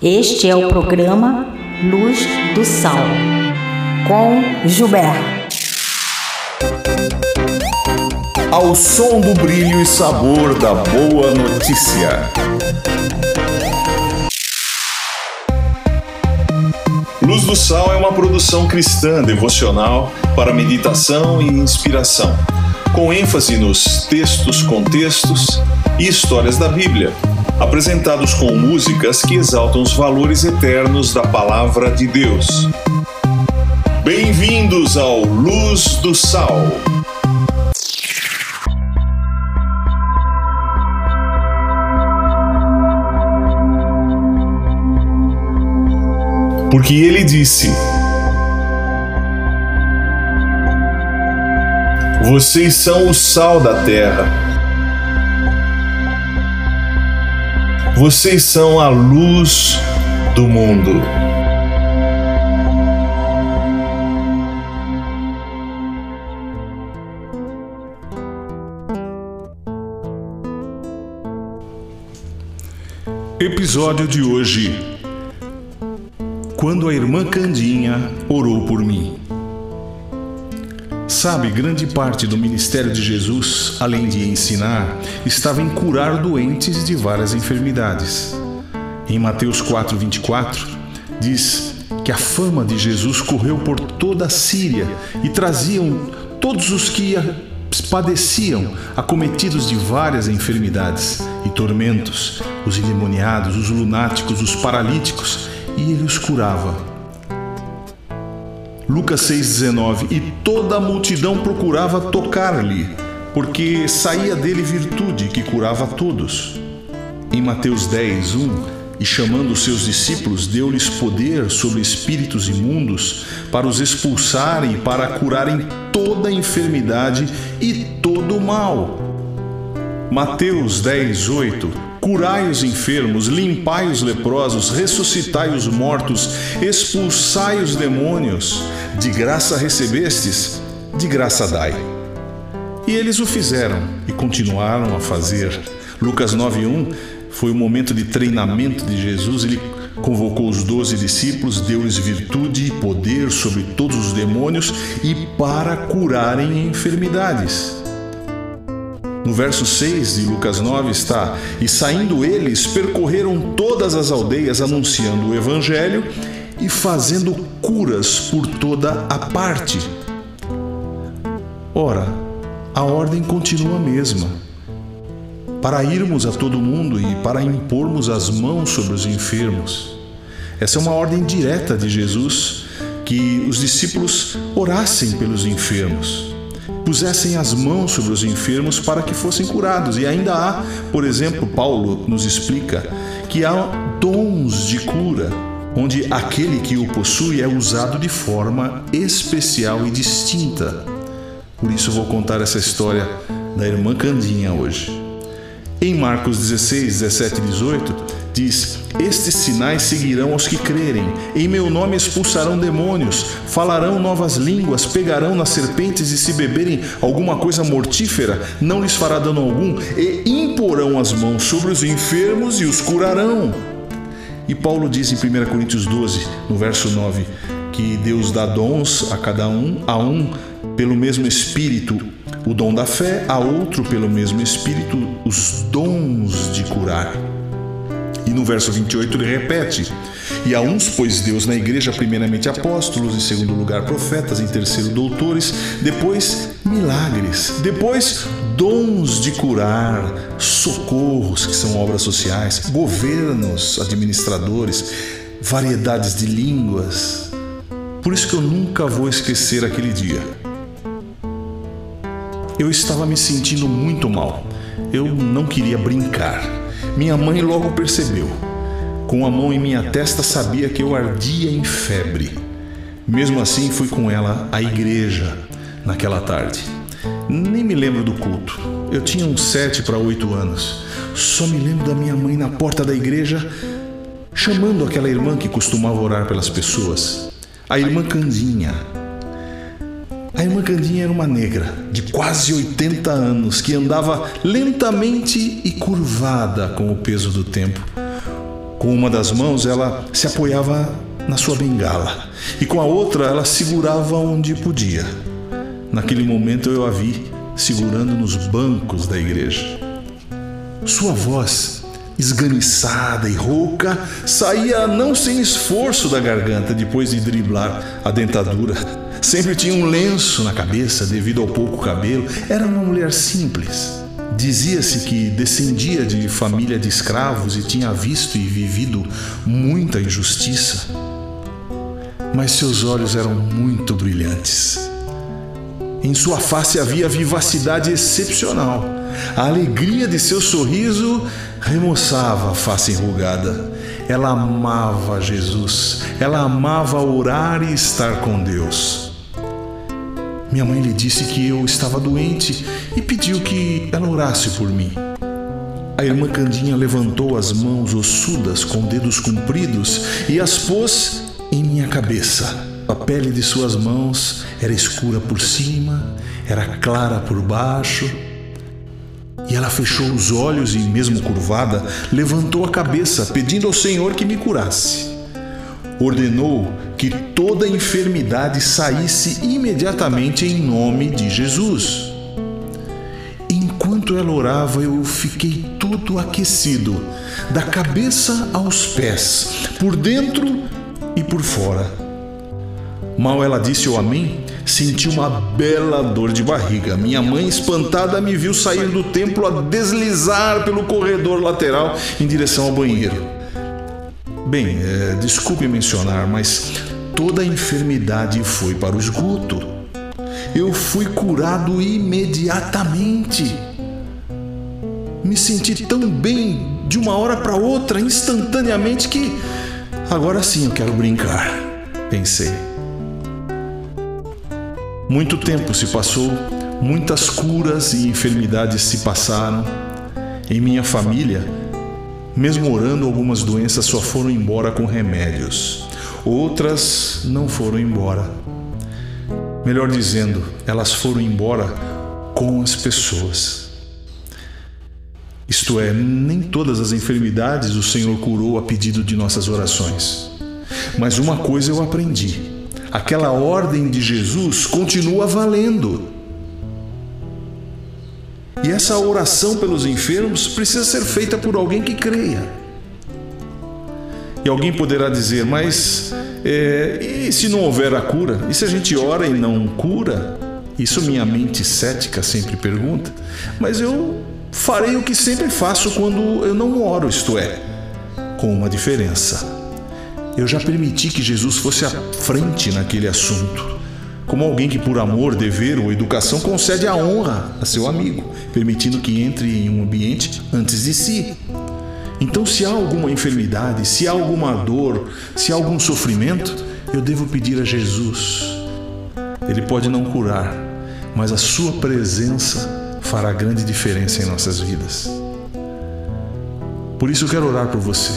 Este é o programa Luz do Sal, com Gilberto. Ao som do brilho e sabor da boa notícia. Luz do Sal é uma produção cristã devocional para meditação e inspiração, com ênfase nos textos, contextos e histórias da Bíblia apresentados com músicas que exaltam os valores eternos da Palavra de Deus. Bem-vindos ao Luz do Sal. Porque ele disse: Vocês são o sal da terra. Vocês são a luz do mundo. Episódio de hoje. Quando a irmã Candinha orou por mim. Sabe, grande parte do ministério de Jesus, além de ensinar, estava em curar doentes de várias enfermidades. Em Mateus 4:24 diz que a fama de Jesus correu por toda a Síria e traziam todos os que padeciam, acometidos de várias enfermidades e tormentos, os endemoniados, os lunáticos, os paralíticos, e ele os curava. Lucas 6,19 E toda a multidão procurava tocar-lhe, porque saía dele virtude que curava todos. Em Mateus 10, 1 e chamando os seus discípulos, deu-lhes poder sobre espíritos imundos para os expulsarem e para curarem toda enfermidade e todo o mal. Mateus 10, 8 Curai os enfermos, limpai os leprosos, ressuscitai os mortos, expulsai os demônios. De graça recebestes, de graça dai. E eles o fizeram e continuaram a fazer. Lucas 9:1 foi o momento de treinamento de Jesus. Ele convocou os doze discípulos, deu-lhes virtude e poder sobre todos os demônios e para curarem enfermidades. No verso 6 de Lucas 9 está: E saindo eles, percorreram todas as aldeias anunciando o evangelho e fazendo curas por toda a parte. Ora, a ordem continua a mesma. Para irmos a todo mundo e para impormos as mãos sobre os enfermos. Essa é uma ordem direta de Jesus que os discípulos orassem pelos enfermos pusessem as mãos sobre os enfermos para que fossem curados. E ainda há, por exemplo, Paulo nos explica que há dons de cura, onde aquele que o possui é usado de forma especial e distinta. Por isso vou contar essa história da irmã Candinha hoje. Em Marcos 16, 17 e 18, diz: Estes sinais seguirão aos que crerem. Em meu nome expulsarão demônios, falarão novas línguas, pegarão nas serpentes e se beberem alguma coisa mortífera, não lhes fará dano algum, e imporão as mãos sobre os enfermos e os curarão. E Paulo diz em 1 Coríntios 12, no verso 9, que Deus dá dons a cada um, a um pelo mesmo Espírito, o dom da fé, a outro pelo mesmo Espírito, os dons de curar. E no verso 28 ele repete: E a uns pôs Deus na igreja, primeiramente apóstolos, em segundo lugar profetas, em terceiro doutores, depois milagres, depois dons de curar, socorros, que são obras sociais, governos, administradores, variedades de línguas. Por isso que eu nunca vou esquecer aquele dia. Eu estava me sentindo muito mal. Eu não queria brincar. Minha mãe logo percebeu. Com a mão em minha testa, sabia que eu ardia em febre. Mesmo assim, fui com ela à igreja naquela tarde. Nem me lembro do culto. Eu tinha uns sete para oito anos. Só me lembro da minha mãe na porta da igreja chamando aquela irmã que costumava orar pelas pessoas, a irmã Candinha. A irmã Candinha era uma negra de quase 80 anos que andava lentamente e curvada com o peso do tempo. Com uma das mãos ela se apoiava na sua bengala e com a outra ela segurava onde podia. Naquele momento eu a vi segurando nos bancos da igreja. Sua voz, esganiçada e rouca, saía não sem esforço da garganta depois de driblar a dentadura. Sempre tinha um lenço na cabeça devido ao pouco cabelo. Era uma mulher simples. Dizia-se que descendia de família de escravos e tinha visto e vivido muita injustiça. Mas seus olhos eram muito brilhantes. Em sua face havia vivacidade excepcional. A alegria de seu sorriso remoçava a face enrugada. Ela amava Jesus, ela amava orar e estar com Deus. Minha mãe lhe disse que eu estava doente e pediu que ela orasse por mim. A irmã Candinha levantou as mãos ossudas com dedos compridos e as pôs em minha cabeça. A pele de suas mãos era escura por cima, era clara por baixo. E ela fechou os olhos e, mesmo curvada, levantou a cabeça, pedindo ao Senhor que me curasse. Ordenou que toda enfermidade saísse imediatamente em nome de Jesus. Enquanto ela orava, eu fiquei todo aquecido, da cabeça aos pés, por dentro e por fora. Mal ela disse o amém, senti uma bela dor de barriga. Minha mãe, espantada, me viu sair do templo a deslizar pelo corredor lateral em direção ao banheiro. Bem, é, desculpe mencionar, mas toda a enfermidade foi para o esgoto. Eu fui curado imediatamente. Me senti tão bem de uma hora para outra, instantaneamente, que agora sim eu quero brincar, pensei. Muito tempo se passou, muitas curas e enfermidades se passaram. Em minha família, mesmo orando, algumas doenças só foram embora com remédios, outras não foram embora. Melhor dizendo, elas foram embora com as pessoas. Isto é, nem todas as enfermidades o Senhor curou a pedido de nossas orações. Mas uma coisa eu aprendi aquela ordem de Jesus continua valendo. E essa oração pelos enfermos precisa ser feita por alguém que creia. E alguém poderá dizer, mas é, e se não houver a cura? E se a gente ora e não cura? Isso minha mente cética sempre pergunta. Mas eu farei o que sempre faço quando eu não oro, isto é, com uma diferença. Eu já permiti que Jesus fosse à frente naquele assunto. Como alguém que, por amor, dever ou educação, concede a honra a seu amigo, permitindo que entre em um ambiente antes de si. Então, se há alguma enfermidade, se há alguma dor, se há algum sofrimento, eu devo pedir a Jesus. Ele pode não curar, mas a Sua presença fará grande diferença em nossas vidas. Por isso, eu quero orar por você.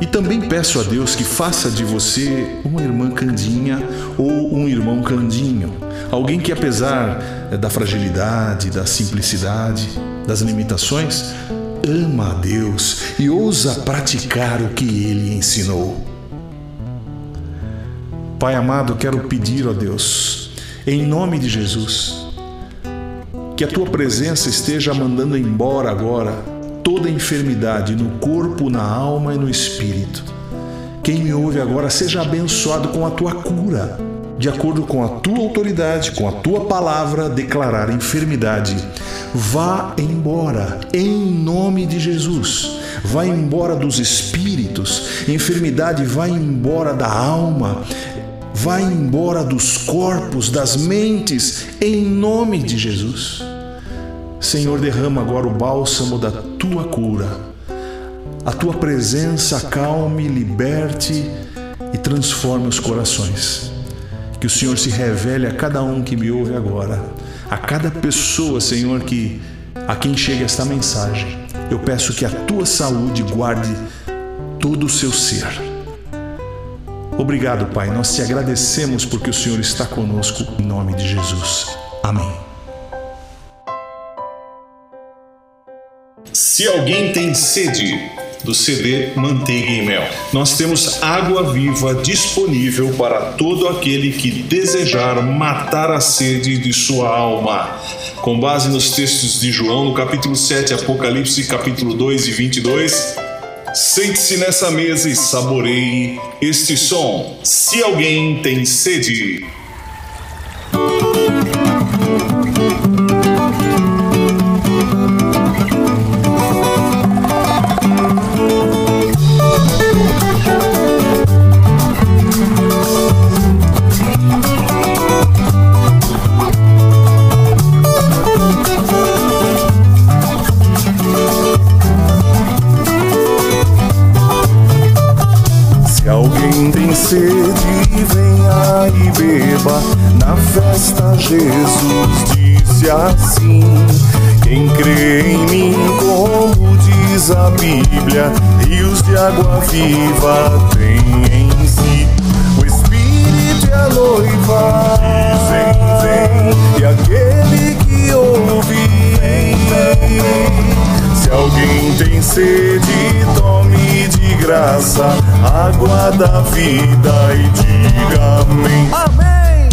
E também peço a Deus que faça de você uma irmã candinha ou um irmão candinho, alguém que, apesar da fragilidade, da simplicidade, das limitações, ama a Deus e ousa praticar o que ele ensinou. Pai amado, quero pedir a Deus, em nome de Jesus, que a tua presença esteja mandando embora agora toda enfermidade no corpo, na alma e no espírito. Quem me ouve agora, seja abençoado com a tua cura, de acordo com a tua autoridade, com a tua palavra, declarar enfermidade. Vá embora, em nome de Jesus. Vá embora dos espíritos, enfermidade vai embora da alma, vai embora dos corpos, das mentes, em nome de Jesus. Senhor, derrama agora o bálsamo da tua cura. A tua presença acalme, liberte e transforme os corações. Que o Senhor se revele a cada um que me ouve agora, a cada pessoa, Senhor, que a quem chega esta mensagem. Eu peço que a tua saúde guarde todo o seu ser. Obrigado, Pai. Nós te agradecemos porque o Senhor está conosco em nome de Jesus. Amém. Se alguém tem sede, do CD Manteiga e Mel. Nós temos água viva disponível para todo aquele que desejar matar a sede de sua alma. Com base nos textos de João, no capítulo 7, Apocalipse, capítulo 2 e 22, Sente-se nessa mesa e saboreie este som. Se alguém tem sede. Venha e beba. Na festa Jesus disse assim: Quem crê em mim, como diz a Bíblia, rios de água viva tem em si. O Espírito e a noiva dizem: Vem, e aquele que ouve, se alguém tem sede, graça água da vida e diga amém. Amém.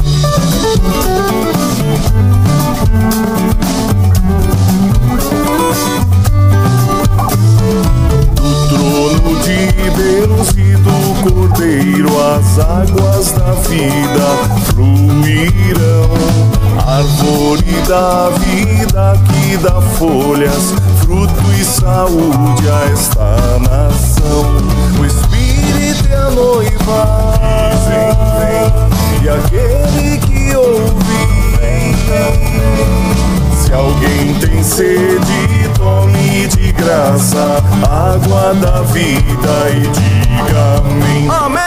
Do trono de Deus e do Cordeiro as águas da vida fluirão. Árvore da vida que dá folhas, fruto e saúde a esta nação. E a noiva vem, vem, e aquele que ouve se alguém tem sede tome de graça água da vida e diga amém. Amém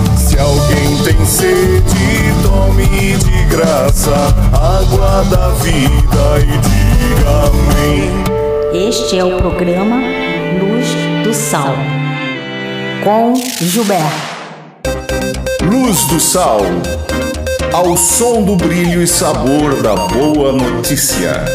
vida e diga amém. Este é o programa Luz do Sal com Gilberto. Luz do Sal, ao som do brilho e sabor da boa notícia.